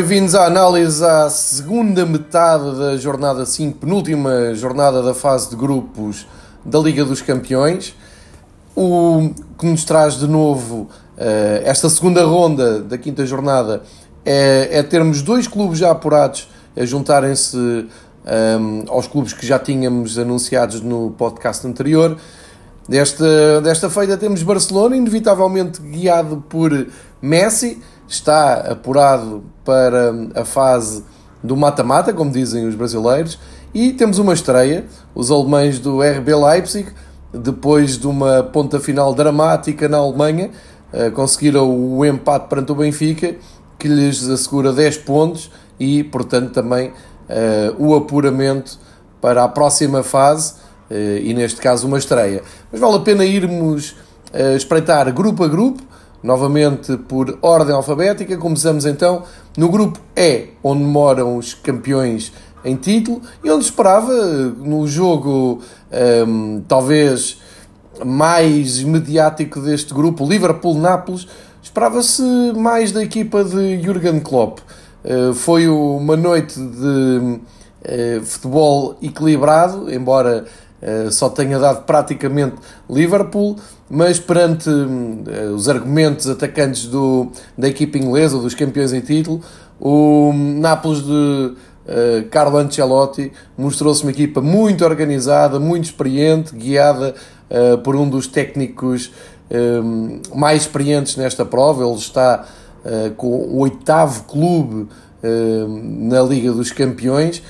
Bem-vindos à análise à segunda metade da jornada 5, penúltima jornada da fase de grupos da Liga dos Campeões. O que nos traz de novo uh, esta segunda ronda da quinta jornada é, é termos dois clubes já apurados a juntarem-se ehm, aos clubes que já tínhamos anunciados no podcast anterior. Desta, desta feita temos Barcelona, inevitavelmente guiado por Messi, está apurado para a fase do mata-mata, como dizem os brasileiros, e temos uma estreia, os alemães do RB Leipzig, depois de uma ponta final dramática na Alemanha, eh, conseguiram o empate perante o Benfica, que lhes assegura 10 pontos e, portanto, também eh, o apuramento para a próxima fase, eh, e neste caso uma estreia. Mas vale a pena irmos espreitar grupo a grupo, novamente por ordem alfabética. Começamos então no grupo E, onde moram os campeões em título, e onde esperava, no jogo um, talvez mais mediático deste grupo, Liverpool-Nápoles, esperava-se mais da equipa de Jurgen Klopp. Uh, foi uma noite de uh, futebol equilibrado, embora só tenha dado praticamente Liverpool, mas perante uh, os argumentos atacantes do, da equipa inglesa, dos campeões em título, o Nápoles de uh, Carlo Ancelotti mostrou-se uma equipa muito organizada, muito experiente, guiada por um dos técnicos mais experientes nesta prova. Ele está com o oitavo clube na Liga dos Campeões.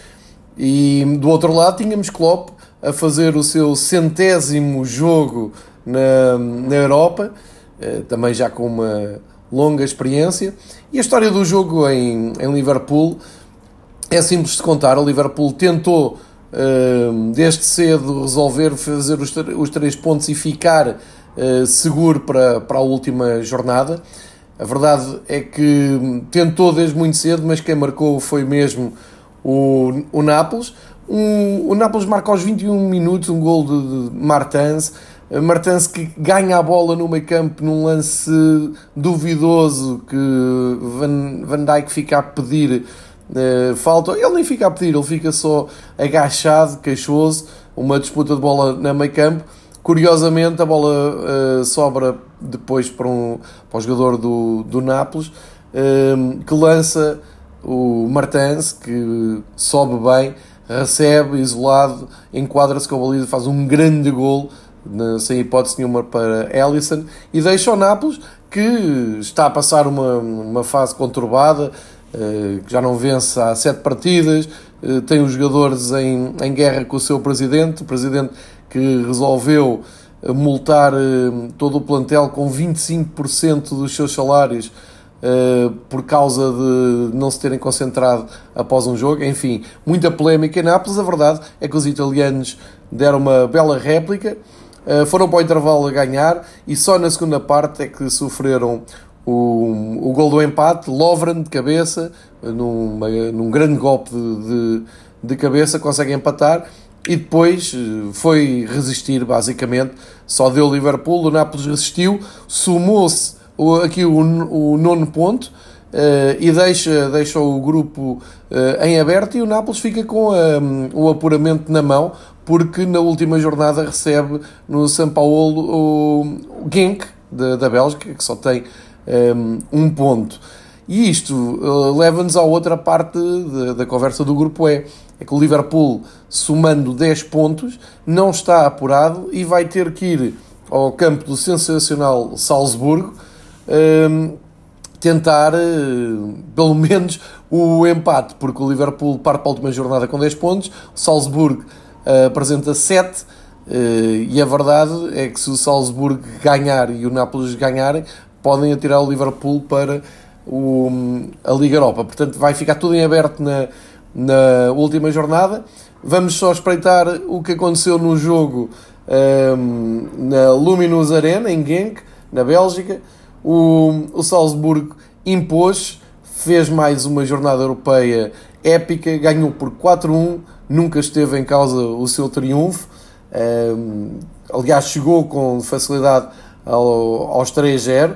E do outro lado tínhamos Klopp a fazer o seu centésimo jogo na, na Europa, eh, também já com uma longa experiência. E a história do jogo em, em Liverpool é simples de contar. O Liverpool tentou eh, desde cedo resolver fazer os, três pontos e ficar eh, seguro para, para a última jornada. A verdade é que tentou desde muito cedo, mas quem marcou foi mesmo o, o Nápoles. Um, o Nápoles marca aos 21 minutos um gol de, de Martins Martins que ganha a bola no meio campo num lance duvidoso que Van, Van Dijk fica a pedir uh, falta. Ele nem fica a pedir, ele fica só agachado, queixoso. Uma disputa de bola no meio campo. Curiosamente, a bola uh, sobra depois para, um, para o jogador do, do Nápoles que lança o Martins que sobe bem, recebe isolado, enquadra-se com a baliza, faz um grande gol sem hipótese nenhuma para Ellison, e deixa o Nápoles, que está a passar uma, uma fase conturbada, eh, que já não vence há sete partidas, eh, tem os jogadores em, em guerra com o seu presidente, o presidente que resolveu eh, multar todo o plantel com 25% dos seus salários por causa de não se terem concentrado após um jogo. Enfim, muita polémica em Nápoles. A verdade é que os italianos deram uma bela réplica. Eh, foram para o intervalo a ganhar e só na segunda parte é que sofreram o, o gol do empate. Lovren de cabeça, num, num grande golpe de, de, de cabeça, consegue empatar e depois eh, foi resistir basicamente. Só deu o Liverpool, o Nápoles resistiu, sumou-se aqui o, o nono ponto. Uh, e deixa, deixa o grupo uh, em aberto e o Nápoles fica com um, o apuramento na mão porque na última jornada recebe no São Paulo o Genk da, da Bélgica, que só tem um, um ponto. E isto uh, leva-nos à outra parte da, da, conversa do grupo E. É que o Liverpool, somando 10 pontos, não está apurado e vai ter que ir ao campo do sensacional Salzburgo tentar, uh, pelo menos, o empate, porque o Liverpool parte para a última jornada com 10 pontos, o Salzburgo uh, apresenta 7. Uh, eh, e a verdade é que se o Salzburgo ganhar e o Nápoles ganharem, podem atirar o Liverpool para o, a Liga Europa. Portanto, vai ficar tudo em aberto na, na última jornada. Vamos só espreitar o que aconteceu no jogo um, na Luminous Arena, em Genk, na Bélgica. O, o Salzburgo impôs, fez mais uma jornada europeia épica, ganhou por 4-1 nunca esteve em causa o seu triunfo. Um, aliás, chegou com facilidade ao, aos 3-0.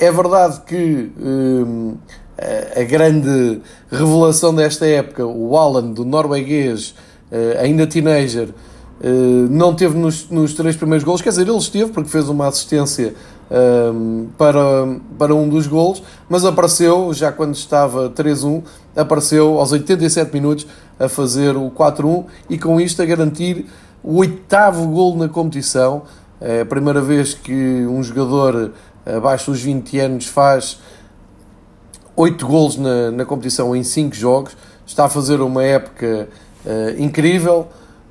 É verdade que um, a grande revelação desta época, o Alan, do norueguês, ainda teenager, não teve nos, nos três primeiros gols, quer dizer, ele esteve porque fez uma assistência um, para, para um dos golos, mas apareceu, já quando estava 3-1, apareceu aos 87 minutos a fazer o 4-1 e com isto a garantir o oitavo gol na competição. É a primeira vez que um jogador abaixo dos 20 anos faz 8 golos na, na competição em 5 jogos. Está a fazer uma época uh, incrível.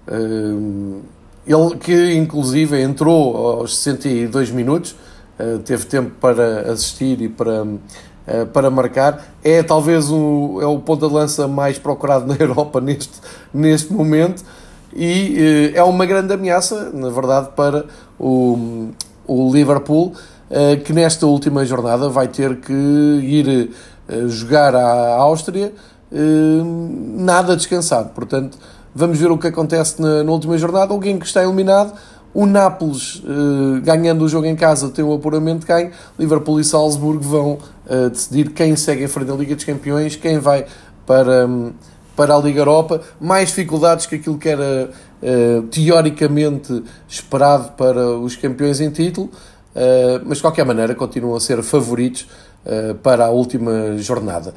Uh, ele que inclusive entrou aos 62 minutos, teve tempo para assistir e para, uh, para marcar. É talvez o, é o ponta de lança mais procurado na Europa neste, neste momento e uh, é uma grande ameaça, na verdade, para o, o Liverpool, que nesta última jornada vai ter que ir jogar à Áustria nada descansado. Portanto, Vamos ver o que acontece na, na última jornada. Alguém que está eliminado. O Nápoles, uh, ganhando o jogo em casa, tem o apuramento ganho. Liverpool e Salzburgo vão uh, decidir quem segue em frente à Liga dos Campeões, quem vai para, um, para a Liga Europa. Mais dificuldades que aquilo que era uh, teoricamente esperado para os campeões em título, mas de qualquer maneira continuam a ser favoritos para a última jornada.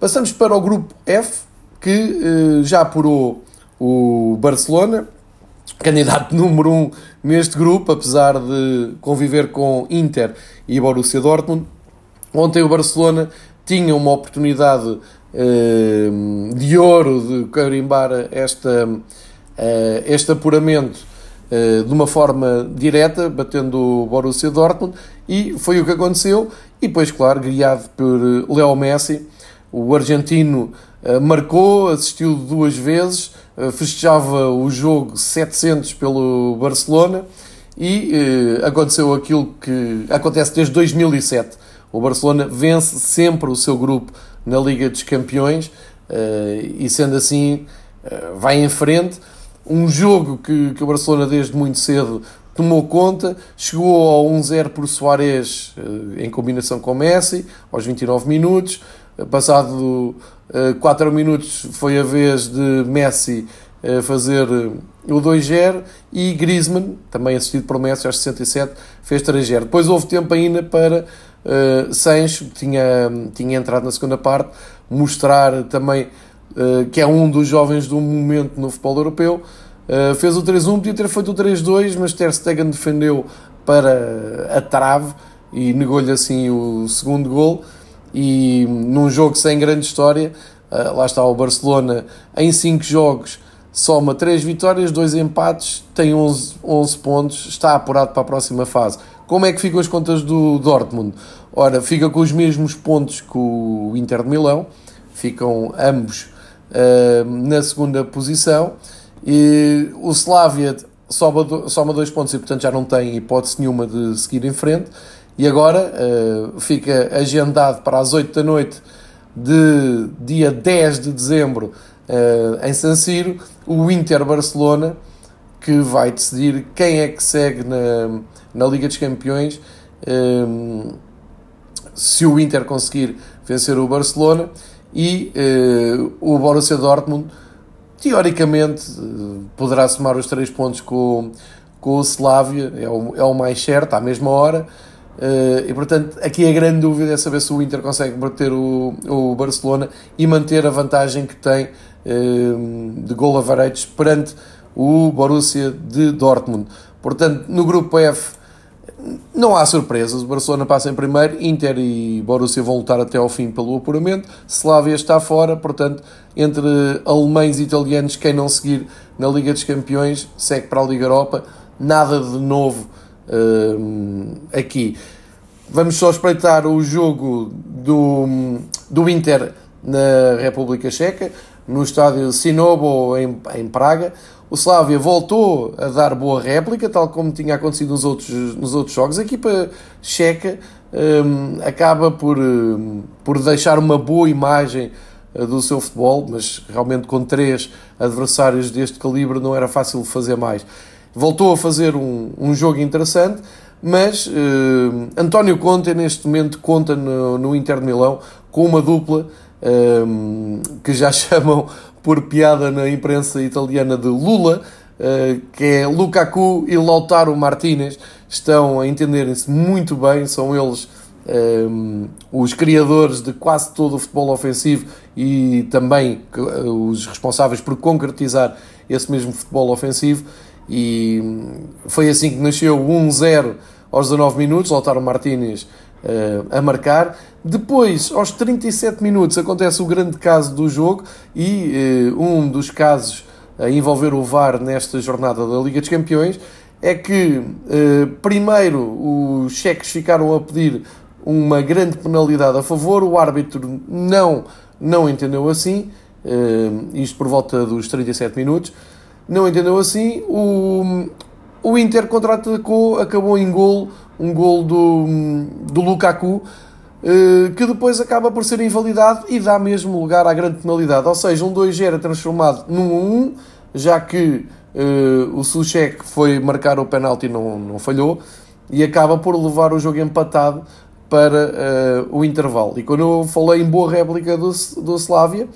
Passamos para o grupo F, que já apurou o Barcelona, candidato número um neste grupo, apesar de conviver com Inter e Borussia Dortmund. Ontem o Barcelona tinha uma oportunidade eh, de ouro de carimbar esta, eh, este apuramento eh, de uma forma direta, batendo o Borussia Dortmund, e foi o que aconteceu. E depois, claro, guiado por Leo Messi, o argentino marcou, assistiu duas vezes, eh, festejava o jogo 700 pelo Barcelona e eh, aconteceu aquilo que acontece desde 2007. O Barcelona vence sempre o seu grupo na Liga dos Campeões eh, e, sendo assim, vai em frente. Um jogo que, que o Barcelona, desde muito cedo, tomou conta, chegou ao 1-0 por Soares em combinação com Messi, aos 29 minutos. Passado 4 minutos foi a vez de Messi fazer o 2-0 e Griezmann, também assistido por Messi aos 67, fez 3-0. Depois houve tempo ainda para uh, Sancho, que tinha, tinha entrado na segunda parte, mostrar também uh, que é um dos jovens do momento no futebol europeu. Uh, fez o 3-1, podia ter feito o 3-2, mas Ter Stegen defendeu para a trave e negou-lhe assim o segundo gol. E num jogo sem grande história, lá está o Barcelona em 5 jogos soma 3 vitórias, 2 empates, tem 11, 11 pontos, está apurado para a próxima fase. Como é que ficam as contas do Dortmund? Ora, fica com os mesmos pontos que o Inter de Milão, ficam ambos uh, na segunda posição. E o Slavia soma, soma dois pontos e, portanto, já não tem hipótese nenhuma de seguir em frente. E agora uh, fica agendado para as 8 da noite de dia 10 de dezembro uh, em San Siro, o Inter Barcelona, que vai decidir quem é que segue na, na Liga dos Campeões. Um, eh, se o Inter conseguir vencer o Barcelona e uh, o Borussia Dortmund, teoricamente, poderá somar os três pontos com, com o Slavia, é o, é o mais certo, à mesma hora. Uh, e portanto, aqui a grande dúvida é saber se o Inter consegue bater o, o Barcelona e manter a vantagem que tem uh, de gol a varetes perante o Borussia de Dortmund. Portanto, no grupo F não há surpresas. O Barcelona passa em primeiro, Inter e Borussia vão lutar até ao fim pelo apuramento. Slavia está fora, portanto, entre alemães e italianos, quem não seguir na Liga dos Campeões segue para a Liga Europa. Nada de novo uh, aqui. Vamos só espreitar o jogo do, do Inter na República Checa, no estádio Sinobo, em, em Praga. O Slavia voltou a dar boa réplica, tal como tinha acontecido nos outros, nos outros jogos. A equipa checa um, acaba por, um, por deixar uma boa imagem uh, do seu futebol, mas realmente com três adversários deste calibre não era fácil fazer mais voltou a fazer um, um jogo interessante, mas uh, António Conte neste momento conta no, no Inter de Milão com uma dupla um, que já chamam por piada na imprensa italiana de Lula, uh, que é Lukaku e Lautaro Martinez, estão a entenderem-se muito bem, são eles um, os criadores de quase todo o futebol ofensivo e também os responsáveis por concretizar esse mesmo futebol ofensivo. E foi assim que nasceu 1-0 aos 19 minutos, Lautaro Martínez uh, a marcar. Depois, aos 37 minutos, acontece o grande caso do jogo e uh, um dos casos a envolver o VAR nesta jornada da Liga dos Campeões é que, uh, primeiro, os cheques ficaram a pedir uma grande penalidade a favor, o árbitro não, não entendeu assim, isto por volta dos 37 minutos, não entendeu assim, o, o Inter contra-atacou, acabou em gol, um gol do, do Lukaku, eh, que depois acaba por ser invalidado e dá mesmo lugar à grande penalidade. Ou seja, um 2 era transformado num 1-1, já que uh, o Suchek foi marcar o penalti e não, não falhou, e acaba por levar o jogo empatado para uh, o intervalo. E quando eu falei em boa réplica do, do Slavia,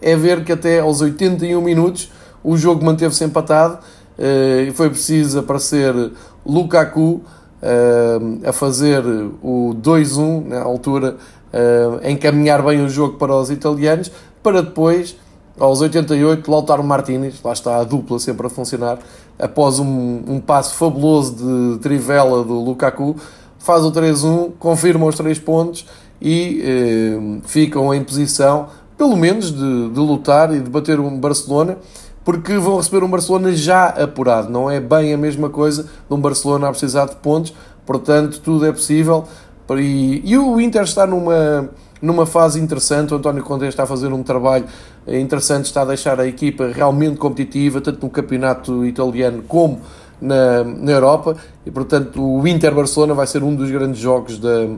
é ver que até aos 81 minutos o jogo manteve-se empatado eh, e foi preciso aparecer Lukaku eh, a fazer o 2-1 na altura, eh, encaminhar bem o jogo para os italianos, para depois, aos 88, Lautaro Martinez, lá está a dupla sempre a funcionar, após um, um passo fabuloso de trivela do Lukaku, faz o 3-1, confirma os 3 pontos e eh, ficam em posição, pelo menos, de, de lutar e de bater um Barcelona porque vão receber um Barcelona já apurado. Não é bem a mesma coisa de um Barcelona a precisar de pontos, portanto, tudo é possível. E, e o Inter está numa, numa fase interessante. O António Conte está a fazer um trabalho interessante, está a deixar a equipa realmente competitiva, tanto no campeonato italiano como na, na Europa. E portanto, o Inter-Barcelona vai ser um dos grandes jogos da,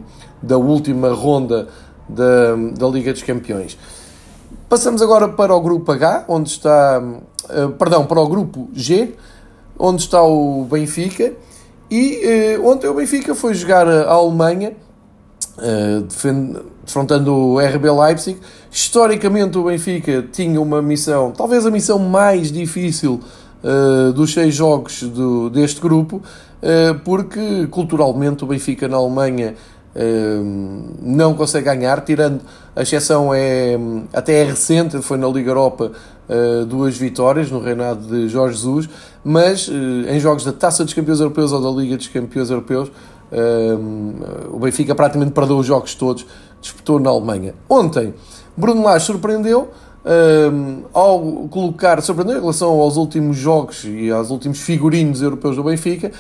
da última ronda da, da Liga dos Campeões. Passamos agora para o grupo H, onde está eh, perdão, para o grupo G, onde está o Benfica. E uh, ontem o Benfica foi jogar a Alemanha, uh, defrontando o RB Leipzig. Historicamente, o Benfica tinha uma missão, talvez a missão mais difícil uh, dos seis jogos do, deste grupo, porque culturalmente o Benfica na Alemanha não consegue ganhar, tirando a exceção é até é recente, foi na Liga Europa uh, duas vitórias no reinado de Jorge Jesus, mas uh, em jogos da Taça dos Campeões Europeus ou da Liga dos Campeões Europeus, o Benfica praticamente perdeu os jogos todos, disputou na Alemanha. Ontem, Bruno Lage surpreendeu. ao colocar, surpreendeu em relação aos últimos jogos e aos últimos figurinos europeus do Benfica,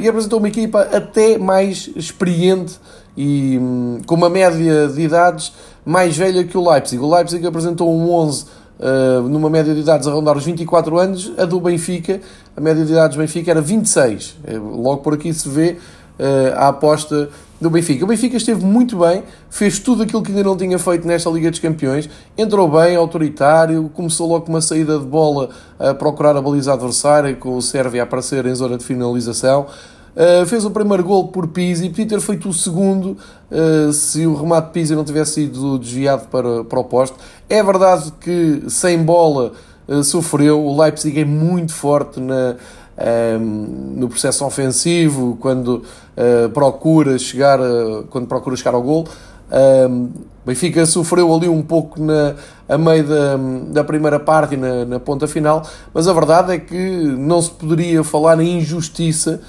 e apresentou uma equipa até mais experiente e um, com uma média de idades mais velha que o Leipzig. O Leipzig apresentou um 11 uh, numa média de idades a rondar os 24 anos, a do Benfica, a média de idades do Benfica era 26. Uh, logo por aqui se vê uh, a aposta do Benfica. O Benfica esteve muito bem, fez tudo aquilo que ainda não tinha feito nesta Liga dos Campeões, entrou bem, autoritário, começou logo com uma saída de bola a procurar a baliza adversária, com o Sérvia a aparecer em zona de finalização. Uh, fez o primeiro gol por Pizzi, podia ter feito o segundo uh, se o remate de Pizzi não tivesse sido desviado para, para o poste. É verdade que sem bola uh, sofreu, o Leipzig é muito forte na, no processo ofensivo, quando procura chegar quando procura chegar ao gol. Um, Benfica sofreu ali um pouco na, a meio da, da primeira parte e na, na ponta final, mas a verdade é que não se poderia falar em injustiça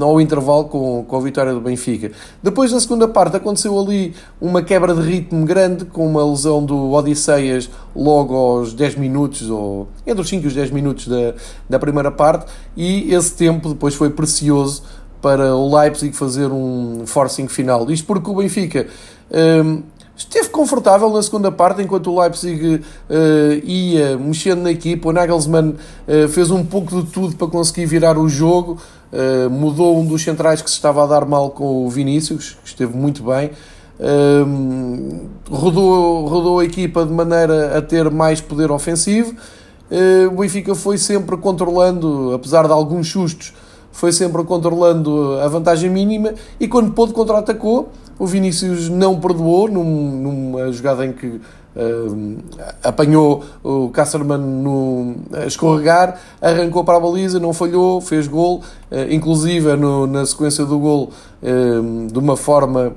ao intervalo com, com a vitória do Benfica. Depois, na segunda parte, aconteceu ali uma quebra de ritmo grande, com uma lesão do Odisseias logo aos 10 minutos, ou entre os 5 e os 10 minutos da, da primeira parte, e esse tempo depois foi precioso para o Leipzig fazer um forcing final. Isto porque o Benfica um, esteve confortável na segunda parte, enquanto o Leipzig uh, ia mexendo na equipa. O Nagelsmann uh, fez um pouco de tudo para conseguir virar o jogo. Uh, mudou um dos centrais que se estava a dar mal com o Vinícius, que esteve muito bem. Uh, rodou, rodou a equipa de maneira a ter mais poder ofensivo. Uh, o Benfica foi sempre controlando, apesar de alguns sustos, foi sempre controlando a vantagem mínima e quando pôde contra-atacou, o Vinícius não perdoou num, numa jogada em que uh, apanhou o Kasserman no, a escorregar, arrancou para a baliza, não falhou, fez gol, uh, inclusive no, na sequência do gol, uh, de uma forma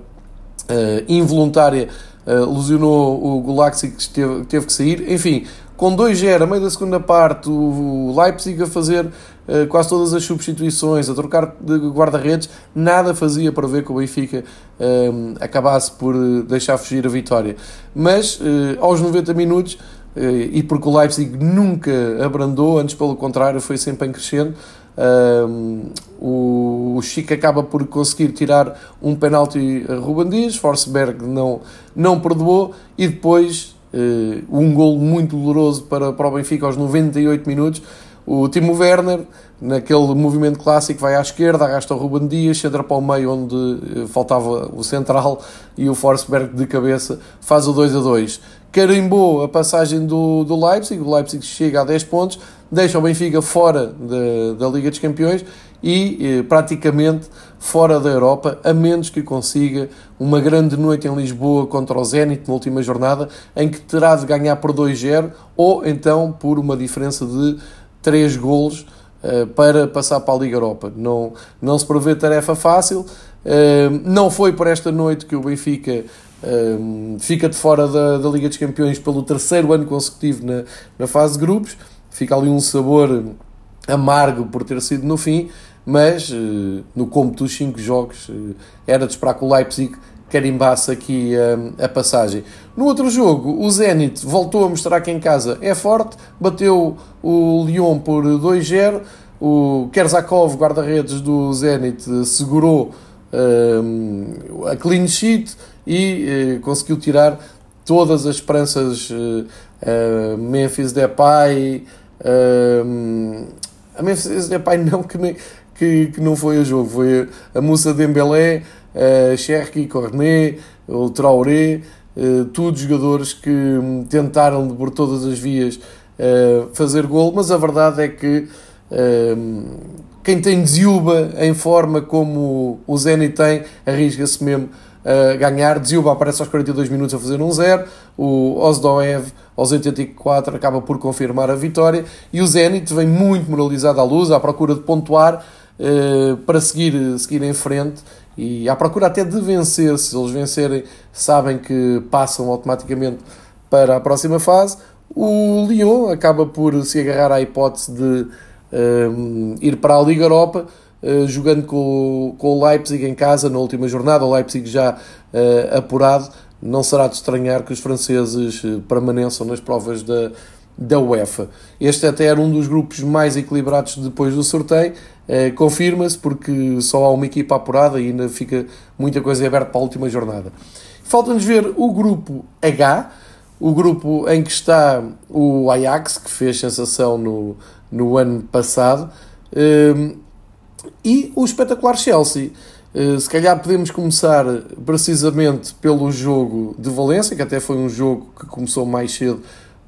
involuntária, lesionou o Gulaxi que teve, teve que sair. Enfim, com 2-0, a meio da segunda parte, o Leipzig a fazer eh, quase todas as substituições, a trocar de guarda-redes, nada fazia para ver que o Benfica eh, acabasse por eh, deixar fugir a vitória. Mas uh, aos 90 minutos, uh, e porque o Leipzig nunca abrandou, antes pelo contrário, foi sempre em crescendo. O Chico acaba por conseguir tirar um penalti a Ruben Dias, não, não perdoou e depois uh, um gol muito doloroso para, para o Benfica aos 98 minutos o Timo Werner, naquele movimento clássico, vai à esquerda, arrasta o Ruben Dias, entra para o meio onde eh, faltava o central e o Forsberg de cabeça faz o 2 a 2. Carimbou a passagem do, do Leipzig, o Leipzig chega a 10 pontos, deixa o Benfica fora da, da Liga dos Campeões e eh, praticamente fora da Europa, a menos que consiga uma grande noite em Lisboa contra o Zenit na última jornada, em que terá de ganhar por 2-0 ou então por uma diferença de três golos uh, para passar para a Liga Europa. Não, não se prevê tarefa fácil. Uh, não foi por esta noite que o Benfica uh, fica de fora da, da, Liga dos Campeões pelo terceiro ano consecutivo na, na fase de grupos. Fica ali um sabor amargo por ter sido no fim, mas no cômputo dos cinco jogos era de esperar que o Leipzig carimbasse aqui a, a passagem. No outro jogo, o Zenit voltou a mostrar que em casa é forte, bateu o Lyon por 2-0. O Kerzakov, guarda-redes do Zenit, segurou a clean sheet e uh, conseguiu tirar todas as esperanças. Uh, uh, Memphis Depay. A Memphis Depay não, que, que, que não foi a jogo, foi a Moussa Dembélé uh, Cherki, Cornet, o Traoré, uh, todos jogadores que hum, tentaram por todas as vias uh, fazer gol, mas a verdade é que uh, quem tem Dziuba em forma como o Zenit tem, arrisca-se mesmo a ganhar. Dziuba aparece aos 42 minutos a fazer um 0, o Ozdoev aos 84 acaba por confirmar a vitória e o Zenit vem muito moralizado à luz, à procura de pontuar para seguir, seguir em frente e à procura até de vencer, se eles vencerem, sabem que passam automaticamente para a próxima fase. O Lyon acaba por se agarrar à hipótese de um, ir para a Liga Europa, uh, jogando com, com o Leipzig em casa na última jornada. O Leipzig já uh, apurado. Não será de estranhar que os franceses uh, permaneçam nas provas da, da UEFA. Este até era um dos grupos mais equilibrados depois do sorteio. Eh, confirma-se porque só há uma equipa apurada e ainda fica muita coisa aberta para a última jornada. Falta-nos ver o grupo H, o grupo em que está o Ajax, que fez sensação no, no ano passado, eh, e o espetacular Chelsea. Eh, se calhar podemos começar precisamente pelo jogo de Valência, que até foi um jogo que começou mais cedo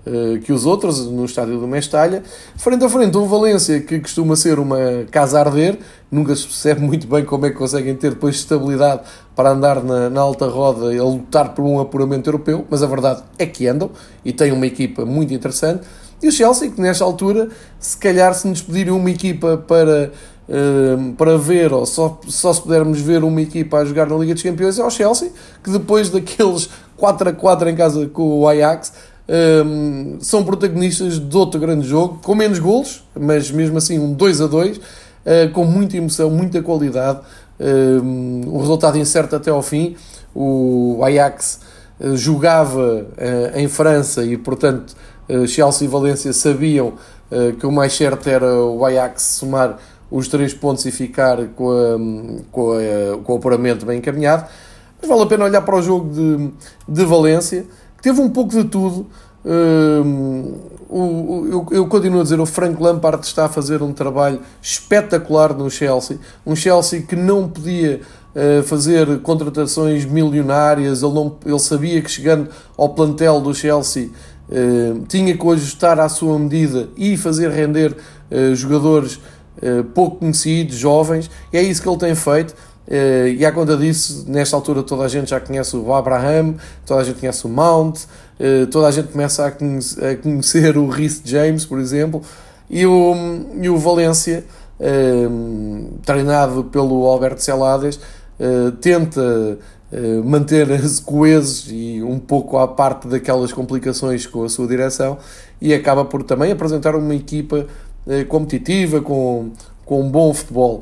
eh, que os outros no estádio do Mestalha. Frente a frente, um Valência que costuma ser uma casa a arder, nunca se percebe muito bem como é que conseguem ter depois estabilidade para andar na, na alta roda a lutar por um apuramento europeu, mas a verdade é que andam e têm uma equipa muito interessante. E o Chelsea, que nesta altura, se calhar se nos pedirem uma equipa para, uh, para ver, ou só, só se pudermos ver uma equipa a jogar na Liga dos Campeões, é o Chelsea, que depois daqueles 4 a 4 em casa com o Ajax, um, são protagonistas de outro grande jogo, com menos golos, mas mesmo assim um 2 a 2, uh, com muita emoção, muita qualidade, um, um resultado incerto até ao fim. O Ajax uh, jogava uh, em França e, portanto, Chelsea e Valência sabiam que o mais certo era o Ajax somar os três pontos e ficar com, a, com, a, com o apuramento bem encaminhado. Mas vale a pena olhar para o jogo de, de Valência teve um pouco de tudo. Um, o, eu, eu, continuo a dizer, o Frank Lampard está a fazer um trabalho espetacular no Chelsea. Um Chelsea que não podia uh, fazer contratações milionárias, ele, não, ele sabia que chegando ao plantel do Chelsea uh, tinha que ajustar à sua medida e fazer render uh, jogadores pouco conhecidos, jovens, e é isso que ele tem feito. Uh, e à conta disso, nesta altura toda a gente já conhece o Abraham, toda a gente conhece o Mount, uh, toda a gente começa a, conhecer, o Rhys James, por exemplo, e o, e o Valência, treinado pelo Alberto Celades, tenta manter-se coesos e um pouco à parte daquelas complicações com a sua direção e acaba por também apresentar uma equipa competitiva, com, com um bom futebol.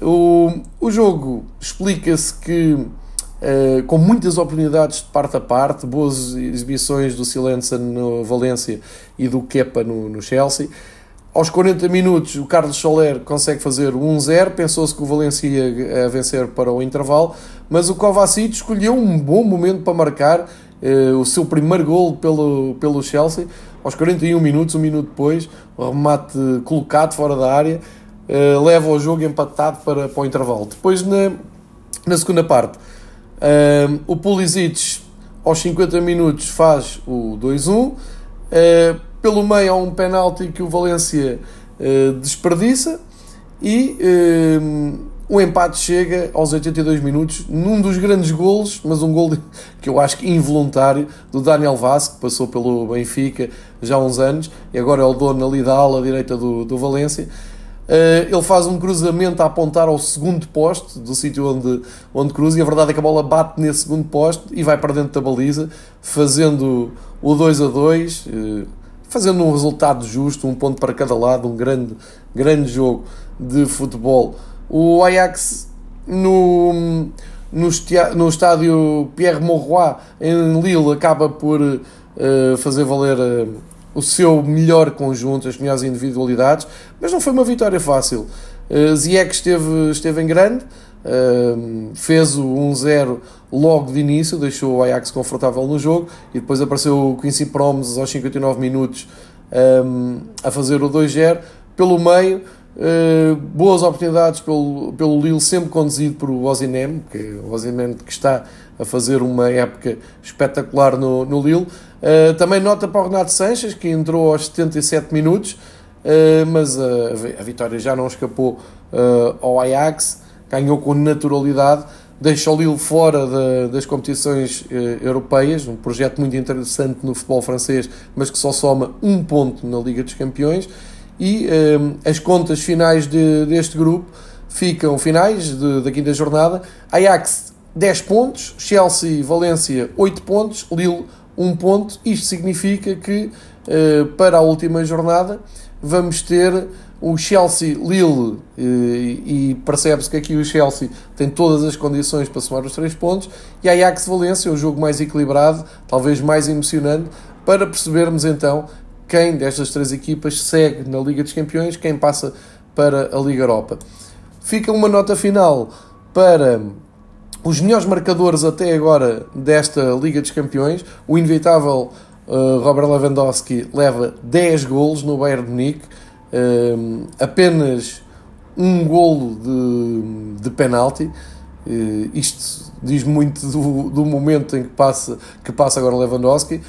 O, o jogo explica-se que, uh, com muitas oportunidades de parte a parte, boas exibições do Silença no Valência e do Kepa no, no Chelsea. Aos 40 minutos, o Carlos Soler consegue fazer 1-0. Pensou-se que o Valência ia vencer para o intervalo, mas o Kovacic escolheu um bom momento para marcar o seu primeiro gol pelo, pelo Chelsea. Aos 41 minutos, um minuto depois, o remate colocado fora da área uh, leva o jogo empatado para, para o intervalo. Depois, na, na segunda parte, uh, o Pulisic, aos 50 minutos, faz o 2-1. Uh, eh, pelo meio há um penalti que o Valência desperdiça e o empate chega aos 82 minutos num dos grandes golos, mas um gol que eu acho que involuntário, do Daniel Vaz, que passou pelo Benfica já há uns anos, e agora é o dono ali da ala direita do, do Valência. Uh, ele faz um cruzamento a apontar ao segundo poste do sítio onde, onde cruza e a verdade é que a bola bate nesse segundo poste e vai para dentro da baliza, fazendo o 2 a 2, uh, eh, fazendo um resultado justo, um ponto para cada lado, um grande, grande jogo de futebol. O Ajax no, no, no estádio Pierre Mauroy em Lille acaba por uh, fazer valer o seu melhor conjunto, as melhores individualidades, mas não foi uma vitória fácil. Uh, Ziyech esteve, esteve em grande, uh, fez o 1-0 logo de início, deixou o Ajax confortável no jogo e depois apareceu o Quincy Promes aos 59 minutos um, a fazer o 2-0. Pelo meio, uh, boas oportunidades pelo, pelo Lille, sempre conduzido por Ozinem, que é o Ozinem que está a fazer uma época espetacular no, no Lille. Uh, também nota para o Renato Sanches, que entrou aos 77 minutos, uh, mas a, a, vitória já não escapou ao Ajax, ganhou com naturalidade, deixa o Lille fora de, das competições europeias, um projeto muito interessante no futebol francês, mas que só soma um ponto na Liga dos Campeões, e as contas finais de, deste grupo ficam finais de, da quinta jornada, Ajax 10 pontos, Chelsea Valência 8 pontos, Lille um ponto. Isto significa que uh, para a última jornada vamos ter o Chelsea Lille uh, e percebe-se que aqui o Chelsea tem todas as condições para somar os três pontos. E a Ajax Valência, o jogo mais equilibrado, talvez mais emocionante, para percebermos então quem destas três equipas segue na Liga dos Campeões, quem passa para a Liga Europa. Fica uma nota final para os melhores marcadores até agora desta Liga dos Campeões, o inevitável uh, Robert Lewandowski leva 10 golos no Bayern de Munique, uh, apenas um golo de, de penalti. Uh, isto diz muito do, do momento em que passa, que passa agora Lewandowski.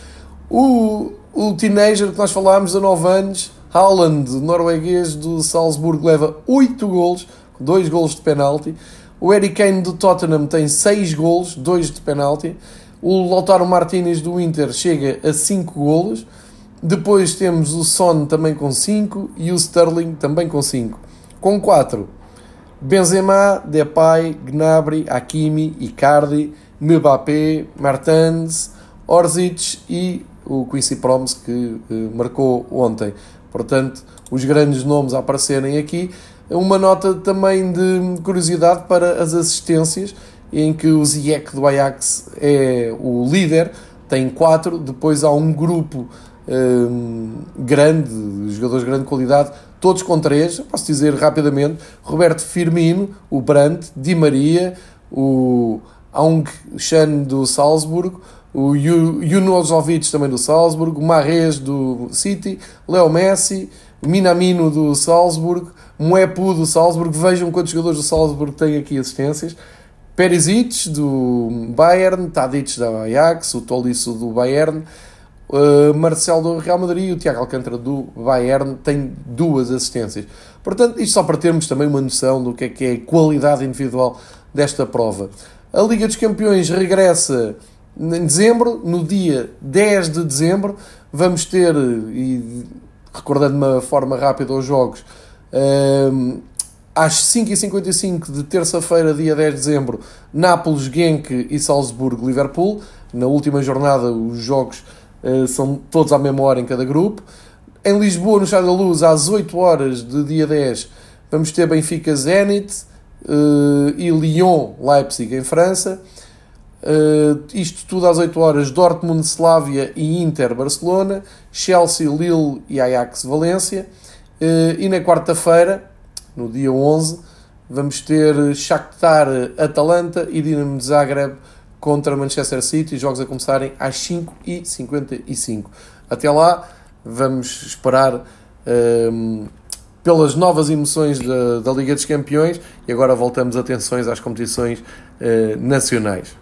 O, o teenager que nós falámos, a 9 anos, Haaland, norueguês do Salzburgo, leva 8 golos, 2 golos de penalti. O Harry Kane do Tottenham tem 6 golos, 2 de penalti. O Lautaro Martinez do Inter chega a 5 golos. Depois temos o Son também com 5 e o Sterling também com 5. Com 4, Benzema, Depay, Gnabry, Hakimi, Icardi, Mbappé, Martins, Orzic e o Quincy Promes que uh, marcou ontem. Portanto, os grandes nomes a aparecerem aqui. Uma nota também de curiosidade para as assistências, em que o Ziyech do Ajax é o líder, tem quatro, depois há um grupo um, grande, jogadores de grande qualidade, todos com três, posso dizer rapidamente, Roberto Firmino, o Brandt, Di Maria, o Aung Chan do Salzburgo, o Junozovic também do Salzburgo, Marrez do City, Leo Messi, Minamino do Salzburgo, Moepu do Salzburgo, vejam quantos jogadores do Salzburgo têm aqui assistências. Perisic do Bayern, Tadic da Ajax, o Tolisso do Bayern, uh, Marcelo do Real Madrid e o Tiago Alcântara do Bayern têm duas assistências. Portanto, isto só para termos também uma noção do que é que é a qualidade individual desta prova. A Liga dos Campeões regressa em dezembro, no dia 10 de dezembro, vamos ter, e recordando de uma forma rápida os jogos, um, às 5h55 de terça-feira, dia 10 de dezembro, Nápoles, Genk e Salzburgo, Liverpool. Na última jornada, os jogos uh, são todos à mesma hora em cada grupo. Em Lisboa, no Chá da Luz, às 8 horas de dia 10, vamos ter Benfica Zenit uh, e Lyon Leipzig em França. Uh, isto tudo às 8 horas, Dortmund, Slavia e Inter Barcelona, Chelsea, Lille e Ajax Valência. Uh, e na quarta-feira, no dia 11, vamos ter Shakhtar Atalanta e Dinamo de Zagreb contra Manchester City, jogos a começarem às 5h55. Até lá, vamos esperar ehm, pelas novas emoções da, da Liga dos Campeões e agora voltamos atenções às competições uh, nacionais.